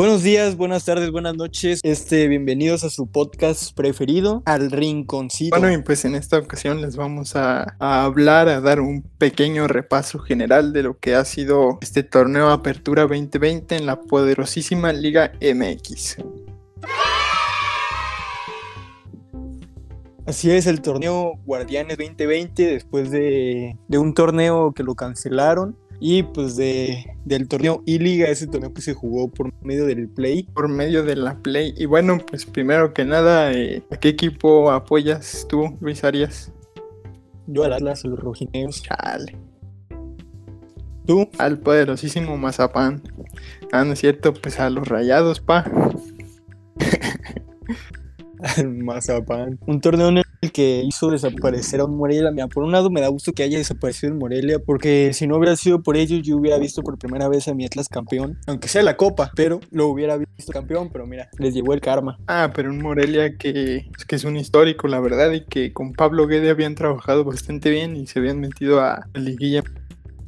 Buenos días, buenas tardes, buenas noches. Este, bienvenidos a su podcast preferido, Al Rinconcito. Bueno, y pues en esta ocasión les vamos a, a, hablar, a dar un pequeño repaso general de lo que ha sido este torneo Apertura 2020 en la poderosísima Liga MX. Así es, el torneo Guardianes 2020, después de, de un torneo que lo cancelaron y pues de, del torneo I-Liga, ese torneo que se jugó por medio del Play. Por medio de la Play. Y bueno, pues primero que nada, eh, ¿a qué equipo apoyas tú, Luis Arias? Yo al Atlas, a los rojineos. Chale. ¿Tú? Al poderosísimo Mazapán. Ah, no es cierto, pues a los rayados, pa. al Mazapán. Un torneo en el que hizo desaparecer a un Morelia. Mira, por un lado me da gusto que haya desaparecido en Morelia, porque si no hubiera sido por ellos, yo hubiera visto por primera vez a mi Atlas campeón, aunque sea la copa, pero lo hubiera visto campeón, pero mira, les llegó el karma. Ah, pero un Morelia que, pues, que es un histórico, la verdad, y que con Pablo Guede habían trabajado bastante bien y se habían metido a la liguilla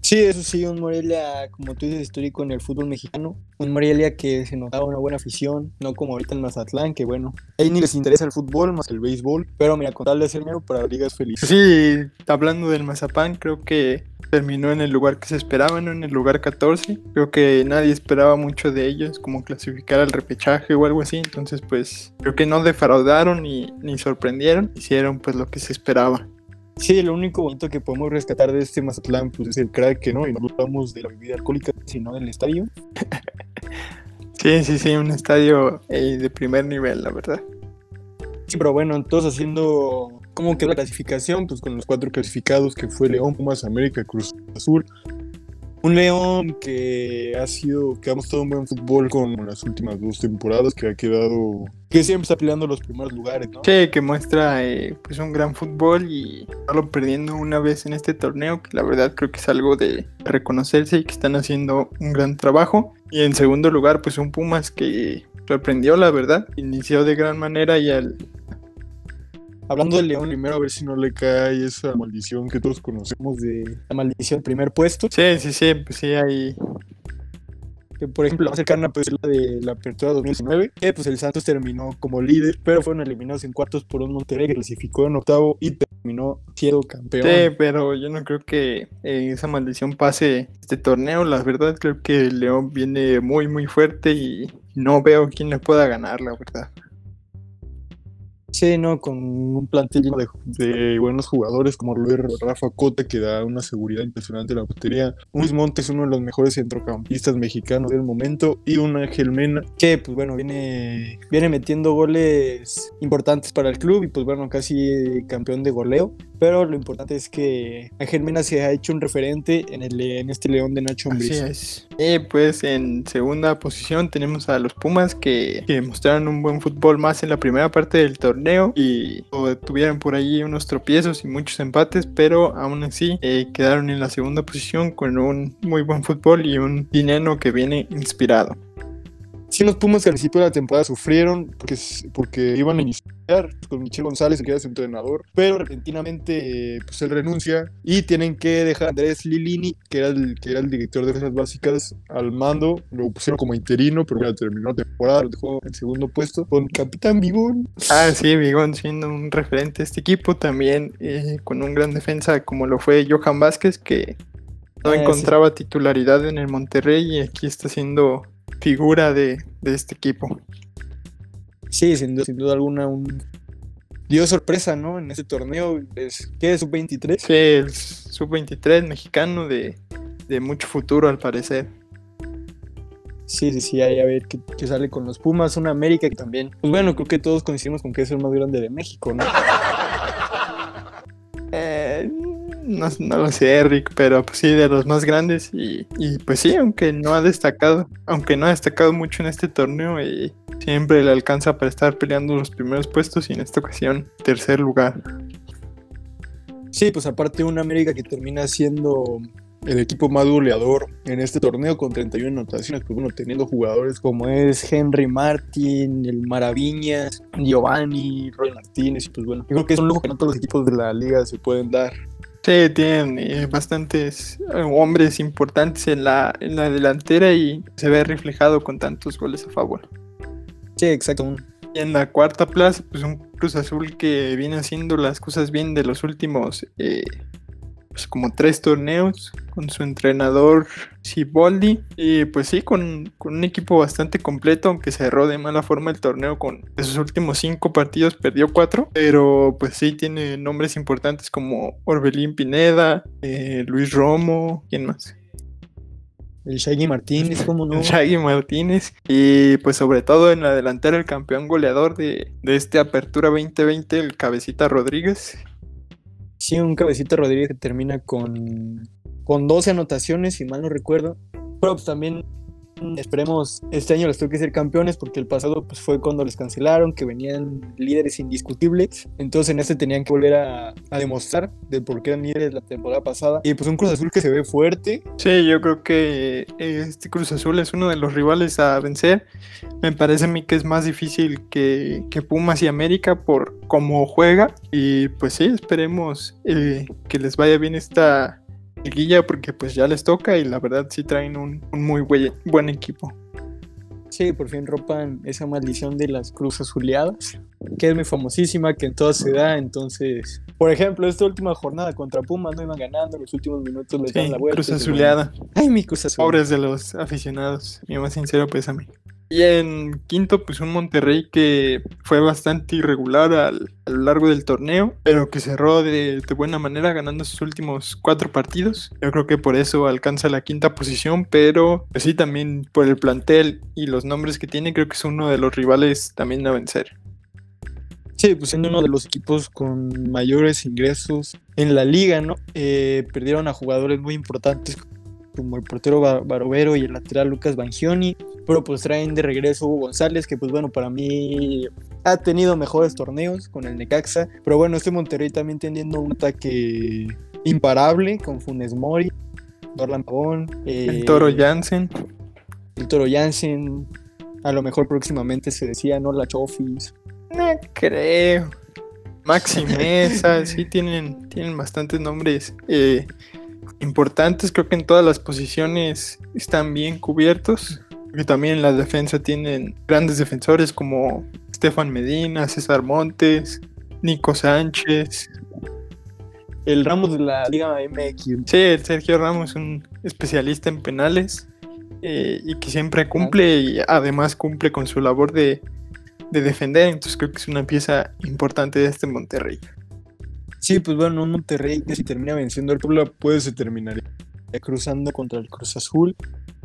Sí, eso sí, un Morelia, como tú dices, histórico en el fútbol mexicano. Un Morelia que se notaba una buena afición, no como ahorita en Mazatlán, que bueno, ahí ni les interesa el fútbol más el béisbol. Pero mira, con tal de dinero para ligas felices. Sí, hablando del Mazapán, creo que terminó en el lugar que se esperaba, ¿no? En el lugar 14. Creo que nadie esperaba mucho de ellos, como clasificar al repechaje o algo así. Entonces, pues, creo que no defraudaron ni, ni sorprendieron. Hicieron pues lo que se esperaba. Sí, lo único bonito que podemos rescatar de este Mazatlán pues, es el crack que no, y no hablamos de la bebida alcohólica, sino del estadio. sí, sí, sí, un estadio eh, de primer nivel, la verdad. Sí, pero bueno, todos haciendo cómo quedó la clasificación, pues con los cuatro clasificados que fue León, Pumas, América, Cruz Azul. Un León que ha sido, que ha mostrado un buen fútbol con las últimas dos temporadas, que ha quedado, que siempre está peleando los primeros lugares, ¿no? Sí, que muestra eh, pues un gran fútbol y estarlo perdiendo una vez en este torneo, que la verdad creo que es algo de reconocerse y que están haciendo un gran trabajo. Y en segundo lugar, pues un Pumas que sorprendió, la verdad, inició de gran manera y al Hablando del León, primero a ver si no le cae esa maldición que todos conocemos de la maldición del primer puesto. Sí, sí, sí, pues sí, hay. Que por ejemplo, más cercana pues, es la de la apertura 2019, que pues el Santos terminó como líder, pero fueron eliminados en cuartos por un Monterrey que clasificó en octavo y terminó siendo campeón. Sí, pero yo no creo que eh, esa maldición pase este torneo. La verdad, creo que el León viene muy, muy fuerte y no veo quién le pueda ganar, la verdad. Sí, ¿no? Con un plantel de, de, buenos jugadores como Luis Rafa Cota, que da una seguridad impresionante a la batería. Luis Montes, uno de los mejores centrocampistas mexicanos del momento. Y un Ángel Mena, que, pues bueno, viene, viene metiendo goles importantes para el club y, pues bueno, casi campeón de goleo. Pero lo importante es que Ángel Mena se ha hecho un referente en, el, en este León de Nacho Ambriz. Así es. Y pues en segunda posición tenemos a los Pumas que, que mostraron un buen fútbol más en la primera parte del torneo y tuvieron por ahí unos tropiezos y muchos empates, pero aún así eh, quedaron en la segunda posición con un muy buen fútbol y un dinero que viene inspirado. Sí, los Pumas que al principio de la temporada sufrieron porque, porque iban a iniciar con Michel González, que era su entrenador, pero repentinamente pues él renuncia y tienen que dejar a Andrés Lilini, que era el, que era el director de defensas básicas, al mando. Lo pusieron como interino, pero ya terminó la temporada, lo dejó en segundo puesto con Capitán Bigón. Ah, sí, Bigón siendo un referente de este equipo, también eh, con un gran defensa como lo fue Johan Vázquez, que no ah, encontraba sí. titularidad en el Monterrey y aquí está siendo figura de, de este equipo. Sí, sin duda, sin duda, alguna, un... dio sorpresa, ¿no? En este torneo, es, ¿qué es sub-23? Sí, el sub-23 mexicano de, de, mucho futuro, al parecer. Sí, sí, sí, ahí a ver qué, qué, sale con los Pumas, una América que también, pues bueno, creo que todos coincidimos con que es el más grande de México, ¿no? eh, no, no, lo sé, Rick, pero pues sí, de los más grandes. Y, y, pues sí, aunque no ha destacado, aunque no ha destacado mucho en este torneo, y siempre le alcanza para estar peleando los primeros puestos y en esta ocasión tercer lugar. Sí, pues aparte una América que termina siendo el equipo más goleador en este torneo con 31 anotaciones, pues bueno, teniendo jugadores como es Henry Martin, el Maraviñas, Giovanni, Roy Martínez, pues bueno, yo creo que es un lujo que no todos los equipos de la liga se pueden dar. Sí, tienen eh, bastantes eh, hombres importantes en la, en la delantera y se ve reflejado con tantos goles a favor. Sí, exacto. Y en la cuarta plaza, pues un Cruz Azul que viene haciendo las cosas bien de los últimos eh, pues como tres torneos con su entrenador Siboldi y pues sí, con, un equipo bastante completo, aunque cerró de mala forma el torneo con esos últimos cinco partidos, perdió cuatro, pero pues sí tiene nombres importantes como Orbelín Pineda, eh, Luis Romo, ¿quién más? El Shaggy Martínez, ¿cómo no? El Shaggy Martínez. Y pues sobre todo en la delantera el campeón goleador de, de este Apertura 2020, el Cabecita Rodríguez. Sí, un cabecita Rodríguez que termina con, con 12 anotaciones, si mal no recuerdo. Pero pues, también esperemos este año les toque ser campeones porque el pasado pues fue cuando les cancelaron que venían líderes indiscutibles. Entonces en este tenían que volver a, demostrar de por qué eran líderes la temporada pasada. Y pues un Cruz Azul que se ve fuerte. Sí yo creo que este Cruz Azul es uno de los rivales a vencer. Me parece a mí que es más difícil que, que Pumas y América por cómo juega y pues sí esperemos eh, que les vaya bien esta guilla porque pues ya les toca y la verdad sí traen un, muy buen, equipo. Sí, por fin ropan esa maldición de las cruces azuleadas, que es muy famosísima, que en todas se da. Entonces, por ejemplo, esta última jornada contra Pumas no iban ganando, los últimos minutos les dan la vuelta. Cruz azuleada. Ay, mi cruz azuleada. Pobres de los aficionados, mi más sincero pésame. Y en quinto, pues un Monterrey que fue bastante irregular a lo largo del torneo, pero que cerró de, buena manera ganando sus últimos cuatro partidos. Yo creo que por eso alcanza la quinta posición, pero pues sí, también por el plantel y los nombres que tiene, creo que es uno de los rivales también a vencer. Sí, pues siendo uno de los equipos con mayores ingresos en la liga, ¿no? Eh, perdieron a jugadores muy importantes como el portero Barovero y el lateral Lucas Bangioni, pero pues traen de regreso Hugo González, que pues bueno, para mí ha tenido mejores torneos con el Necaxa, pero bueno, este Monterrey también teniendo un ataque imparable con Funes Mori, Dorlan Pavón, el Toro Jansen. El Toro Jansen, a lo mejor próximamente se decía, ¿no? La Chofis. No creo. Maxi Mesa, sí tienen, tienen bastantes nombres. Eh, importantes. Creo que en todas las posiciones están bien cubiertos. Y también en la defensa tienen grandes defensores como Stefan Medina, César Montes, Nico Sánchez. El Ramos de la Liga MX. Sí, el Sergio Ramos, un especialista en penales eh, y que siempre cumple y además cumple con su labor de, de defender. Entonces creo que es una pieza importante de este Monterrey. Sí, pues bueno, un Monterrey que si termina venciendo al Puebla, puede se terminar cruzando contra el Cruz Azul.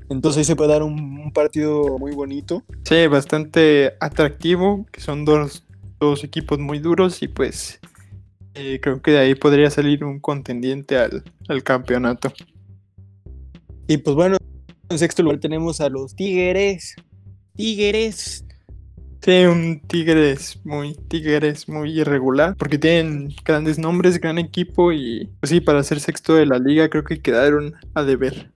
Entonces ahí se puede dar un, partido muy bonito. Sí, bastante atractivo, que son dos, equipos muy duros y pues eh, creo que de ahí podría salir un contendiente al, al campeonato. Y pues bueno, en sexto lugar tenemos a los Tigres. Tigres Sí, un Tigres muy, Tigres muy irregular, porque tienen grandes nombres, gran equipo y pues sí, para ser sexto de la liga creo que quedaron a deber.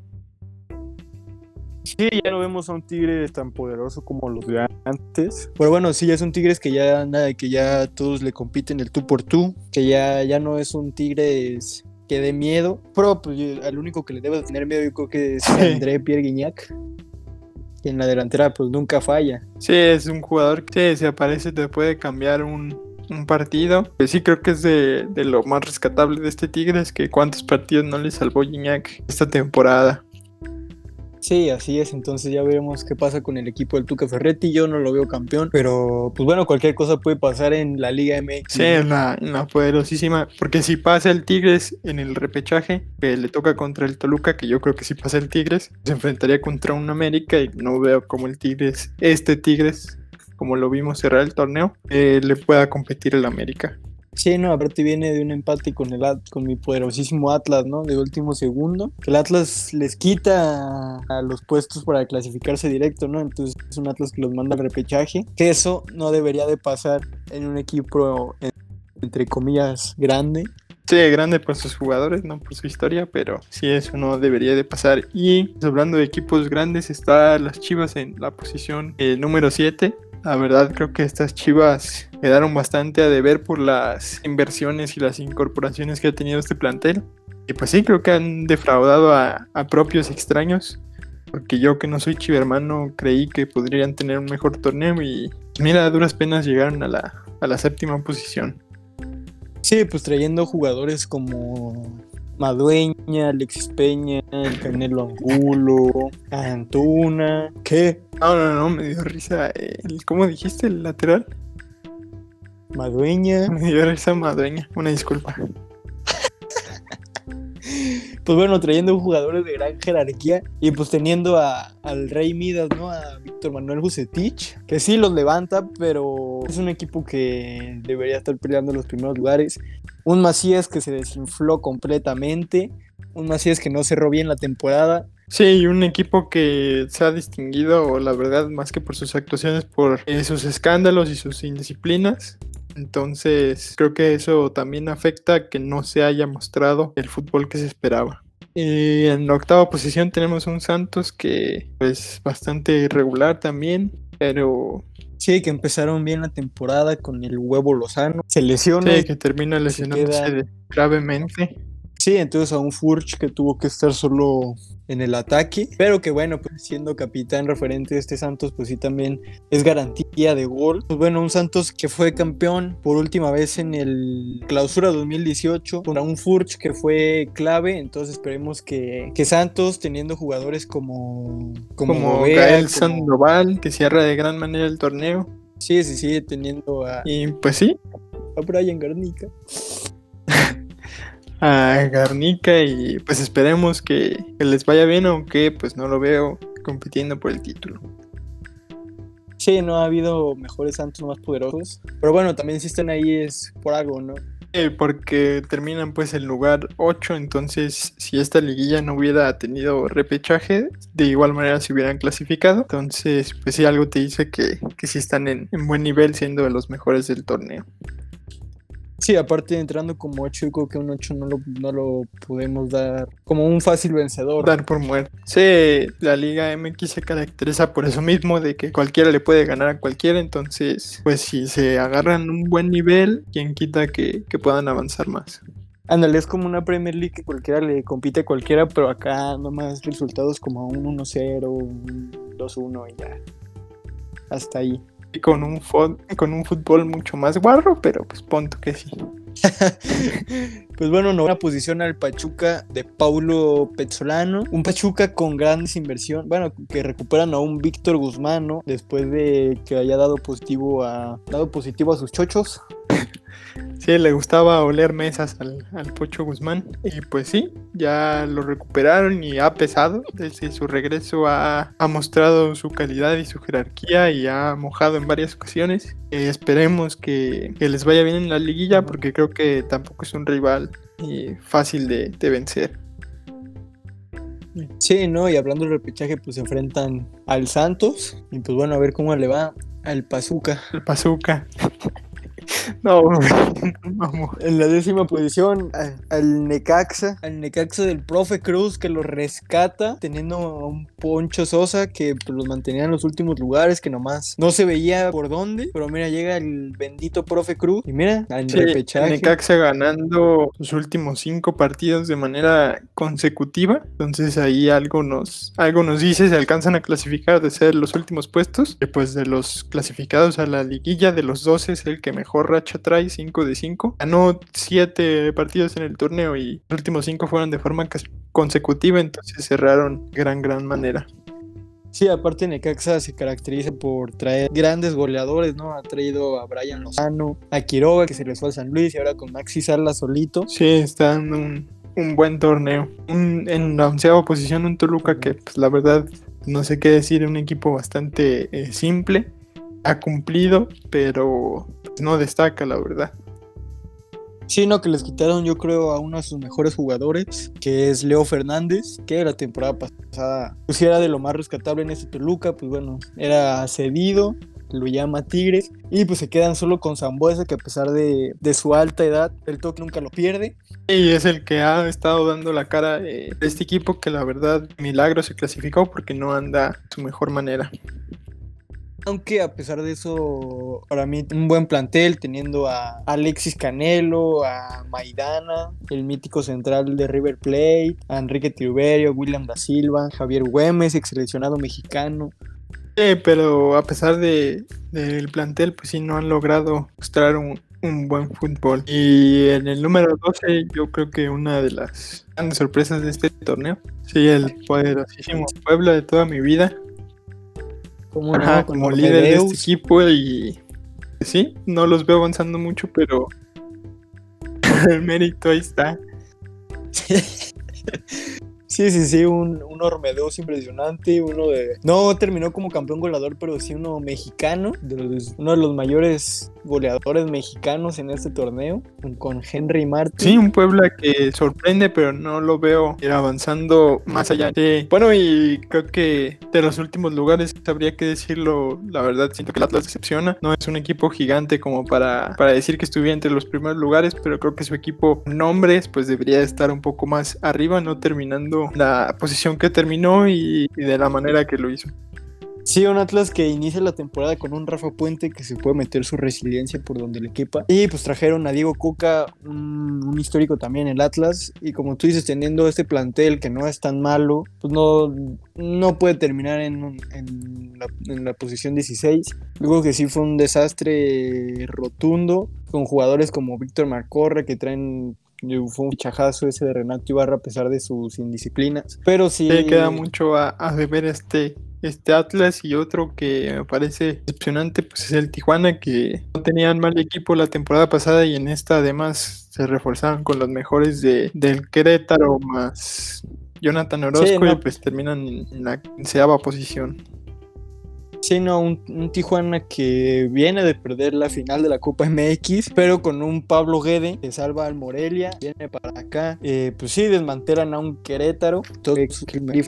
Sí, ya no vemos a un Tigres tan poderoso como los de antes. Pero bueno, sí, ya es un Tigres que ya nada, que ya todos le compiten el tú por tú, que ya, ya no es un Tigres que dé miedo. Pero pues, al único que le debe tener miedo yo creo que es André Pierre Guignac y en la delantera pues nunca falla. Sí, es un jugador que si aparece te puede cambiar un, partido. Pues sí, creo que es de, lo más rescatable de este Tigres, que cuántos partidos no le salvó Gignac esta temporada. Sí, así es. Entonces ya veremos qué pasa con el equipo del Tuca Ferretti. Yo no lo veo campeón, pero pues bueno, cualquier cosa puede pasar en la Liga MX. Sí, en la, poderosísima. Porque si pasa el Tigres en el repechaje, que le toca contra el Toluca, que yo creo que si pasa el Tigres, se enfrentaría contra un América y no veo como el Tigres, este Tigres, como lo vimos cerrar el torneo, eh, le pueda competir el América. Sí, no, aparte viene de un empate con el con mi poderosísimo Atlas, ¿no? De último segundo. El Atlas les quita a los puestos para clasificarse directo, ¿no? Entonces es un Atlas que los manda al repechaje. Que eso no debería de pasar en un equipo, entre comillas, grande. Sí, grande por sus jugadores, no por su historia, pero sí eso no debería de pasar. Y pues, hablando de equipos grandes, está las Chivas en la posición eh, número 7 La verdad creo que estas Chivas quedaron bastante a deber por las inversiones y las incorporaciones que ha tenido este plantel. Y pues sí, creo que han defraudado a, a propios extraños. Porque yo que no soy chivermano creí que podrían tener un mejor torneo y mira, a duras penas llegaron a la, a la séptima posición. Sí, pues trayendo jugadores como Madueña, Alexis Peña, el Canelo Angulo, Antuna, ¿qué? No, no, no, me dio risa. El, ¿Cómo dijiste el lateral? Madueña. Me dio risa Madueña, una disculpa. Pues bueno, trayendo jugadores de gran jerarquía y pues teniendo a, al Rey Midas, ¿no? A Víctor Manuel Bucetich, que sí los levanta, pero es un equipo que debería estar peleando los primeros lugares. Un Macías que se desinfló completamente, un Macías que no cerró bien la temporada. Sí, un equipo que se ha distinguido, la verdad, más que por sus actuaciones, por eh, sus escándalos y sus indisciplinas. Entonces, creo que eso también afecta que no se haya mostrado el fútbol que se esperaba. Y en la octava posición tenemos un Santos que es bastante irregular también, pero... Sí, que empezaron bien la temporada con el huevo Lozano. Se lesiona. Sí, que termina lesionándose gravemente. Sí, entonces a un Furch que tuvo que estar solo en el ataque, pero que bueno, pues siendo capitán referente de este Santos, pues sí también es garantía de gol. Pues bueno, un Santos que fue campeón por última vez en el clausura 2018 contra un Furch que fue clave, entonces esperemos que, que Santos teniendo jugadores como como, como Gael Sandoval, que cierra de gran manera el torneo. Sí, sí, sí, teniendo a... Y pues sí. A Brian Garnica a Garnica y pues esperemos que, les vaya bien, aunque pues no lo veo compitiendo por el título. Sí, no ha habido mejores Santos más poderosos, pero bueno, también si están ahí es por algo, ¿no? porque terminan pues el lugar 8, entonces si esta liguilla no hubiera tenido repechaje, de igual manera se hubieran clasificado. Entonces, pues sí, algo te dice que, que sí están en, en buen nivel siendo de los mejores del torneo. Sí, aparte entrando como 8, yo creo que un 8 no lo, no lo podemos dar como un fácil vencedor. Dar por muerto. Sí, la Liga MX se caracteriza por eso mismo, de que cualquiera le puede ganar a cualquiera, entonces, pues si se agarran un buen nivel, quien quita que, que puedan avanzar más. Ándale, es como una Premier League que cualquiera le compite a cualquiera, pero acá nomás resultados como un 1-0, un 2-1 y ya. Hasta ahí con un, con un fútbol mucho más guarro, pero pues punto que sí. pues bueno, novena posición al Pachuca de Paulo Pezzolano. Un Pachuca con grandes inversiones. Bueno, que recuperan a un Víctor Guzmán, ¿no? Después de que haya dado positivo a, dado positivo a sus chochos. Sí, le gustaba oler mesas al, Pocho Guzmán. Y pues sí, ya lo recuperaron y ha pesado. Desde su regreso ha, mostrado su calidad y su jerarquía y ha mojado en varias ocasiones. Eh, esperemos que, les vaya bien en la liguilla porque creo que tampoco es un rival eh, fácil de, de vencer. Sí, ¿no? Y hablando del repechaje, pues se enfrentan al Santos. Y pues bueno, a ver cómo le va al Pazuca. El Pazuca. No, vamos. En la décima posición, al Necaxa, al Necaxa del profe Cruz que lo rescata, teniendo a un Poncho Sosa que pues, los mantenía en los últimos lugares, que nomás no se veía por dónde, pero mira, llega el bendito profe Cruz y mira, al repechaje. Necaxa ganando sus últimos cinco partidos de manera consecutiva, entonces ahí algo nos, algo nos dice, se alcanzan a clasificar de ser los últimos puestos, pues de los clasificados a la liguilla, de los 12 es el que mejor racha trae, 5 de 5. Ganó 7 partidos en el torneo y los últimos 5 fueron de forma consecutiva, entonces cerraron gran, gran manera. Sí, aparte Necaxa se caracteriza por traer grandes goleadores, ¿no? Ha traído a Brian Lozano, a Quiroga, que se les fue a San Luis, y ahora con Maxi Sala solito. Sí, está dando un, buen torneo. en la onceava posición un Toluca que, pues, la verdad, no sé qué decir, un equipo bastante eh, simple. Ha cumplido, pero no destaca, la verdad. Sí, no, que les quitaron yo creo a uno de sus mejores jugadores, que es Leo Fernández, que la temporada pasada pues era de lo más rescatable en ese Toluca, pues bueno, era cedido, lo llama Tigres, y pues se quedan solo con Zambuesa, que a pesar de, su alta edad, el toque nunca lo pierde. Y es el que ha estado dando la cara de este equipo que la verdad milagro se clasificó porque no anda su mejor manera. Aunque a pesar de eso, para mí un buen plantel, teniendo a Alexis Canelo, a Maidana, el mítico central de River Plate, a Enrique Tiruberio, William da Silva, Javier Güemes, ex seleccionado mexicano. Sí, pero a pesar de, del plantel, pues sí, no han logrado mostrar un, un buen fútbol. Y en el número 12, yo creo que una de las grandes sorpresas de este torneo, sí, el poderosísimo pueblo de toda mi vida, Como, Ajá, como líder de este equipo y sí, no los veo avanzando mucho, pero el mérito ahí está. Sí, sí, sí, un, un Ormedeus impresionante, uno de... No terminó como campeón goleador, pero sí uno mexicano, de los- uno de los mayores goleadores mexicanos en este torneo, con Henry Martin. Sí, un Puebla que sorprende, pero no lo veo ir avanzando más allá. Sí. Bueno, y creo que de los últimos lugares, habría que decirlo, la verdad, siento que el Atlas decepciona. No es un equipo gigante como para, para decir que estuviera entre los primeros lugares, pero creo que su equipo nombres, pues debería estar un poco más arriba, no terminando la posición que terminó y, y de la manera que lo hizo. Sí, un Atlas que inicia la temporada con un Rafa Puente que se puede meter su resiliencia por donde le quepa. Y pues trajeron a Diego Coca, un, un histórico también el Atlas. Y como tú dices, teniendo este plantel que no es tan malo, pues no, no puede terminar en, en la, en la posición 16. Luego que sí fue un desastre rotundo, con jugadores como Víctor Marcorre que traen... Fue un fichajazo ese de Renato Ibarra a pesar de sus indisciplinas. Pero sí. Sí, queda mucho a, a deber este, este Atlas y otro que me parece decepcionante, pues es el Tijuana, que no tenían mal equipo la temporada pasada y en esta además se reforzaron con los mejores de, del Querétaro más Jonathan Orozco no. y pues terminan en la quinceava posición. Sí, no, un, un Tijuana que viene de perder la final de la Copa MX, pero con un Pablo Guede que salva al Morelia, viene para acá. Eh, pues sí, desmantelan a un Querétaro, todo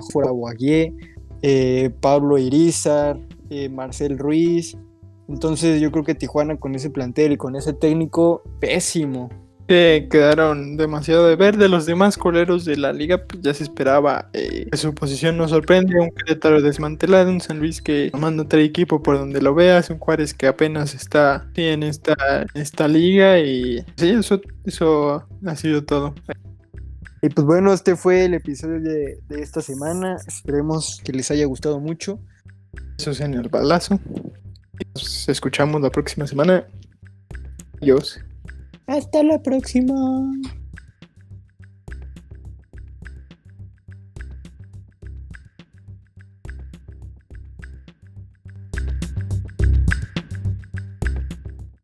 fuera Guagué, eh, Pablo Irizar, eh, Marcel Ruiz. Entonces yo creo que Tijuana con ese plantel y con ese técnico, pésimo. Que quedaron demasiado de ver de los demás coleros de la liga, pues ya se esperaba eh, que su posición nos sorprende, un Querétaro desmantelado, un San Luis que manda trae equipo por donde lo veas, un Juárez que apenas está sí, en esta, esta liga y sí, eso, eso ha sido todo. Y pues bueno, este fue el episodio de, de esta semana. Esperemos que les haya gustado mucho. Eso es en el balazo. Nos escuchamos la próxima semana. Adiós. Hasta la próxima.